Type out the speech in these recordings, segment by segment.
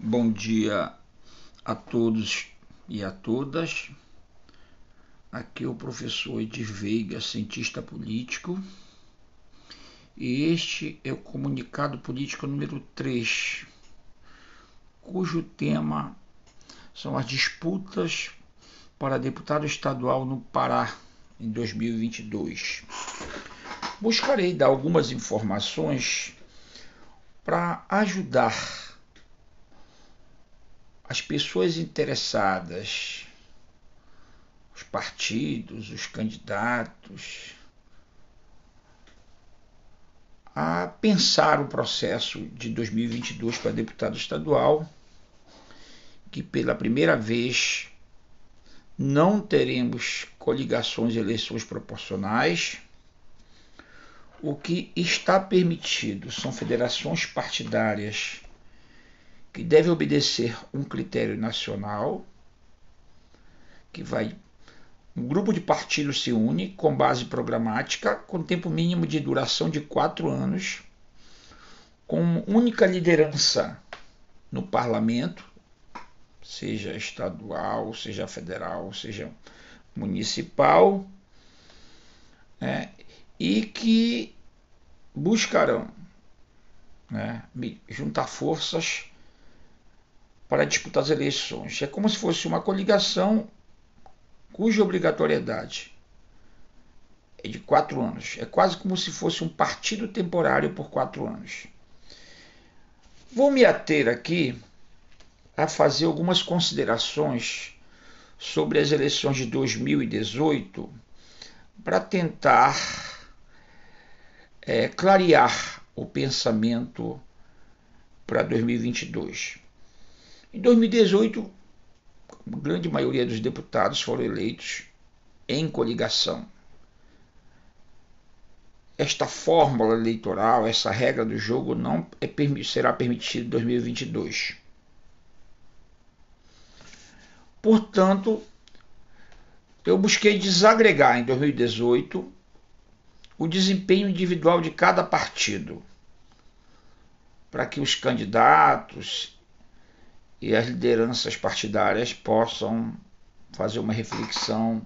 Bom dia a todos e a todas. Aqui é o professor Edir Veiga, cientista político. E este é o comunicado político número 3, cujo tema são as disputas para deputado estadual no Pará em 2022. Buscarei dar algumas informações para ajudar as pessoas interessadas, os partidos, os candidatos, a pensar o processo de 2022 para deputado estadual, que pela primeira vez não teremos coligações e eleições proporcionais. O que está permitido são federações partidárias que deve obedecer um critério nacional, que vai um grupo de partidos se une com base programática, com tempo mínimo de duração de quatro anos, com única liderança no parlamento, seja estadual, seja federal, seja municipal, né, e que buscarão né, juntar forças para disputar as eleições. É como se fosse uma coligação cuja obrigatoriedade é de quatro anos. É quase como se fosse um partido temporário por quatro anos. Vou me ater aqui a fazer algumas considerações sobre as eleições de 2018 para tentar é, clarear o pensamento para 2022. Em 2018, a grande maioria dos deputados foram eleitos em coligação. Esta fórmula eleitoral, essa regra do jogo não é, será permitida em 2022. Portanto, eu busquei desagregar em 2018 o desempenho individual de cada partido, para que os candidatos e as lideranças partidárias possam fazer uma reflexão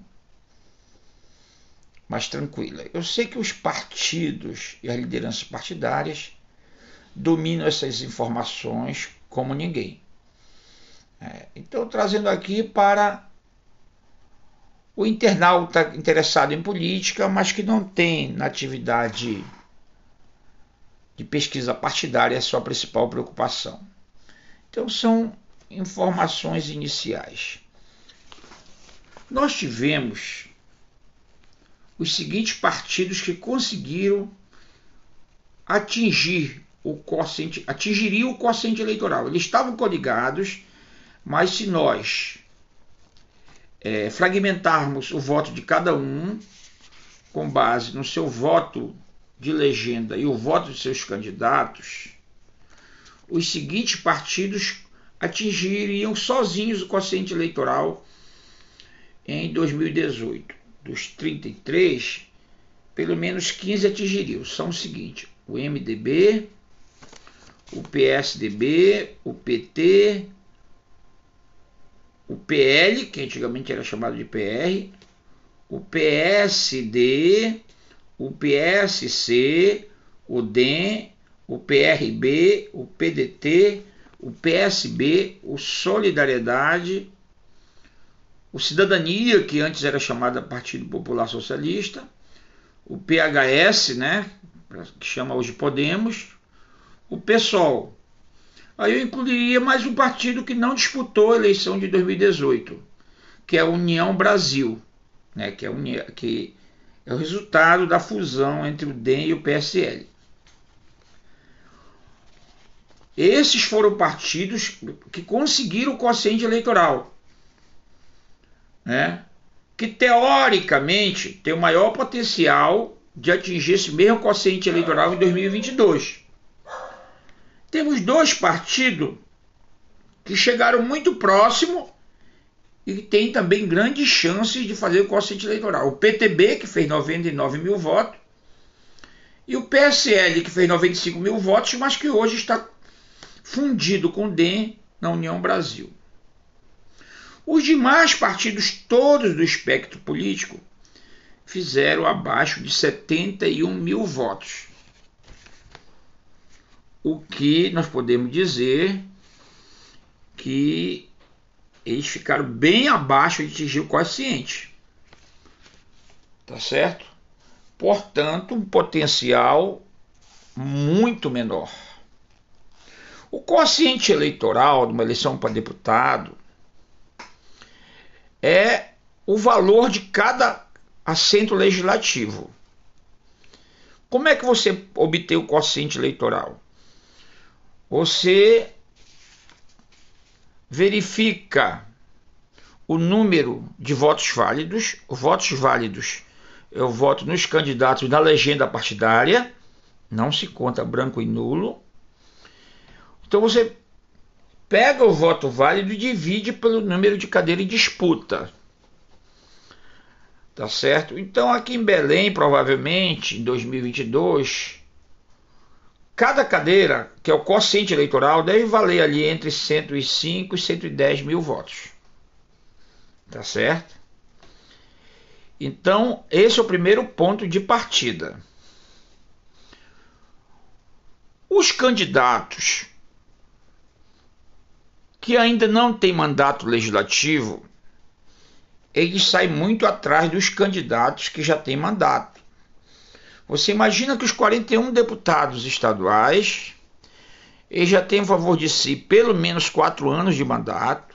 mais tranquila. Eu sei que os partidos e as lideranças partidárias dominam essas informações como ninguém. É, então, trazendo aqui para o internauta interessado em política, mas que não tem na atividade de pesquisa partidária a sua principal preocupação. Então, são informações iniciais. Nós tivemos os seguintes partidos que conseguiram atingir o quociente, atingiriam o quociente eleitoral. Eles estavam coligados, mas se nós é, fragmentarmos o voto de cada um, com base no seu voto de legenda e o voto de seus candidatos, os seguintes partidos atingiriam sozinhos o quociente eleitoral em 2018. Dos 33, pelo menos 15 atingiriam. São o seguinte: o MDB, o PSDB, o PT, o PL, que antigamente era chamado de PR, o PSD, o PSC, o DEM, o PRB, o PDT, o PSB, o Solidariedade, o Cidadania, que antes era chamada Partido Popular Socialista, o PHS, né, que chama hoje Podemos, o PSOL. Aí eu incluiria mais um partido que não disputou a eleição de 2018, que é a União Brasil, né, que, é que é o resultado da fusão entre o DEM e o PSL. Esses foram partidos que conseguiram o quociente eleitoral, né? que teoricamente tem o maior potencial de atingir esse mesmo quociente eleitoral em 2022. Temos dois partidos que chegaram muito próximo e tem também grandes chances de fazer o quociente eleitoral. O PTB, que fez 99 mil votos, e o PSL, que fez 95 mil votos, mas que hoje está fundido com o DEM na União Brasil. Os demais partidos, todos do espectro político, fizeram abaixo de 71 mil votos. O que nós podemos dizer que eles ficaram bem abaixo de atingir o coeficiente. Tá certo? Portanto, um potencial muito menor. O quociente eleitoral de uma eleição para deputado é o valor de cada assento legislativo. Como é que você obtém o quociente eleitoral? Você verifica o número de votos válidos. Votos válidos eu voto nos candidatos na legenda partidária, não se conta branco e nulo. Então você pega o voto válido e divide pelo número de cadeira em disputa. Tá certo? Então aqui em Belém, provavelmente, em 2022, cada cadeira, que é o quociente eleitoral, deve valer ali entre 105 e 110 mil votos. Tá certo? Então, esse é o primeiro ponto de partida. Os candidatos que ainda não têm mandato legislativo, eles saem muito atrás dos candidatos que já têm mandato. Você imagina que os 41 deputados estaduais eles já têm a favor de si pelo menos quatro anos de mandato,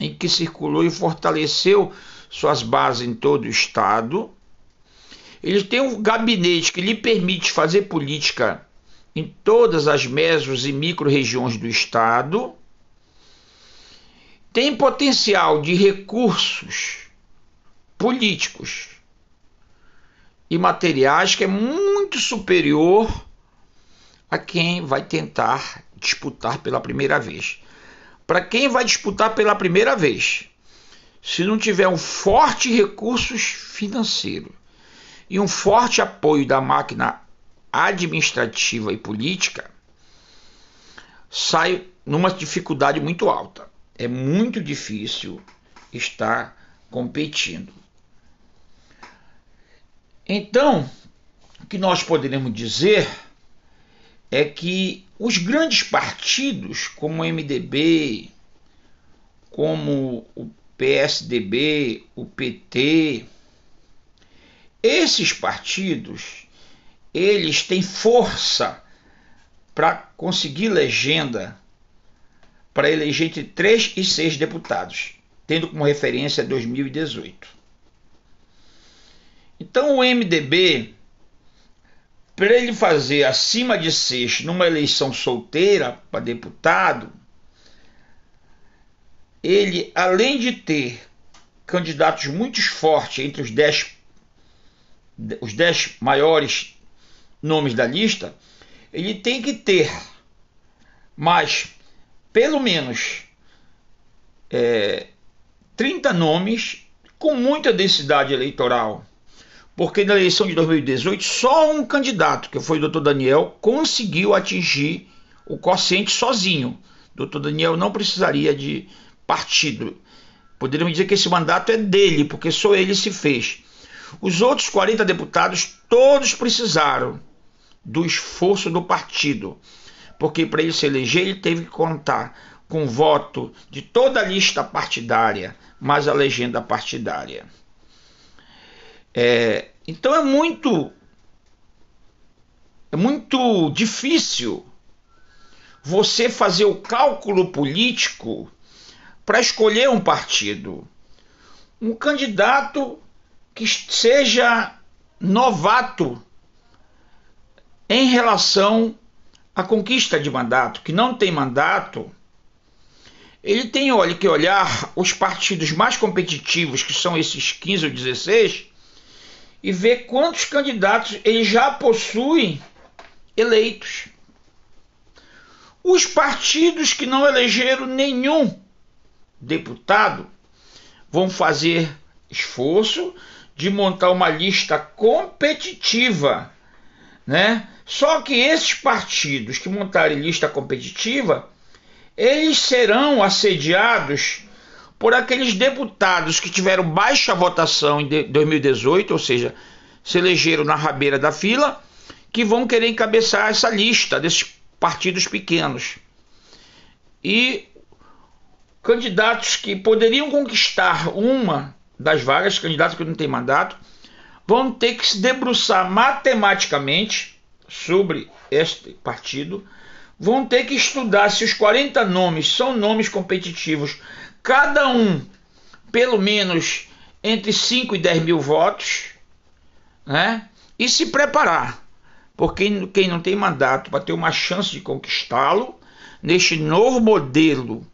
em que circulou e fortaleceu suas bases em todo o estado. Ele tem um gabinete que lhe permite fazer política em todas as mesos e micro-regiões do estado. Tem potencial de recursos políticos e materiais que é muito superior a quem vai tentar disputar pela primeira vez. Para quem vai disputar pela primeira vez, se não tiver um forte recursos financeiro e um forte apoio da máquina administrativa e política, sai numa dificuldade muito alta. É muito difícil estar competindo. Então, o que nós poderemos dizer é que os grandes partidos, como o MDB, como o PSDB, o PT, esses partidos, eles têm força para conseguir legenda para eleger entre 3 e 6 deputados, tendo como referência 2018. Então o MDB, para ele fazer acima de 6 numa eleição solteira para deputado, ele, além de ter candidatos muito fortes entre os dez, os dez maiores nomes da lista, ele tem que ter mais, pelo menos, é, 30 nomes com muita densidade eleitoral. Porque na eleição de 2018, só um candidato, que foi o Dr. Daniel, conseguiu atingir o quociente sozinho. Dr. Daniel não precisaria de partido. Poderíamos dizer que esse mandato é dele, porque só ele se fez. Os outros 40 deputados todos precisaram do esforço do partido, porque para ele se eleger ele teve que contar com o voto de toda a lista partidária, mais a legenda partidária. É, então é muito é muito difícil você fazer o cálculo político para escolher um partido. Um candidato que seja novato em relação à conquista de mandato, que não tem mandato, ele tem olha, que olhar os partidos mais competitivos, que são esses 15 ou 16, e ver quantos candidatos ele já possui eleitos. Os partidos que não elegeram nenhum deputado vão fazer esforço de montar uma lista competitiva, né? Só que esses partidos que montarem lista competitiva, eles serão assediados por aqueles deputados que tiveram baixa votação em 2018, ou seja, se elegeram na rabeira da fila, que vão querer encabeçar essa lista desses partidos pequenos. E candidatos que poderiam conquistar uma das vagas, candidatos que não têm mandato, vão ter que se debruçar matematicamente sobre este partido, vão ter que estudar se os 40 nomes são nomes competitivos, cada um pelo menos entre 5 e 10 mil votos, né? e se preparar, porque quem não tem mandato para ter uma chance de conquistá-lo, neste novo modelo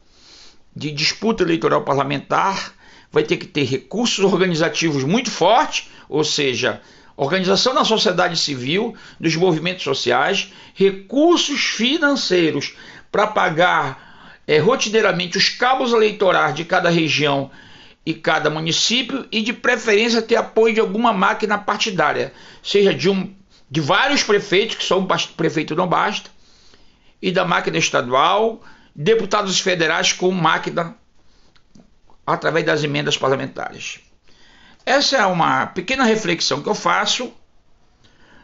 de disputa eleitoral parlamentar, vai ter que ter recursos organizativos muito fortes, ou seja, organização da sociedade civil, dos movimentos sociais, recursos financeiros para pagar é, rotineiramente os cabos eleitorais de cada região e cada município e de preferência ter apoio de alguma máquina partidária, seja de um de vários prefeitos, que só um prefeito não basta, e da máquina estadual, deputados federais com máquina através das emendas parlamentares. Essa é uma pequena reflexão que eu faço,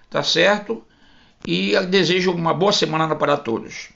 tá certo? E desejo uma boa semana para todos.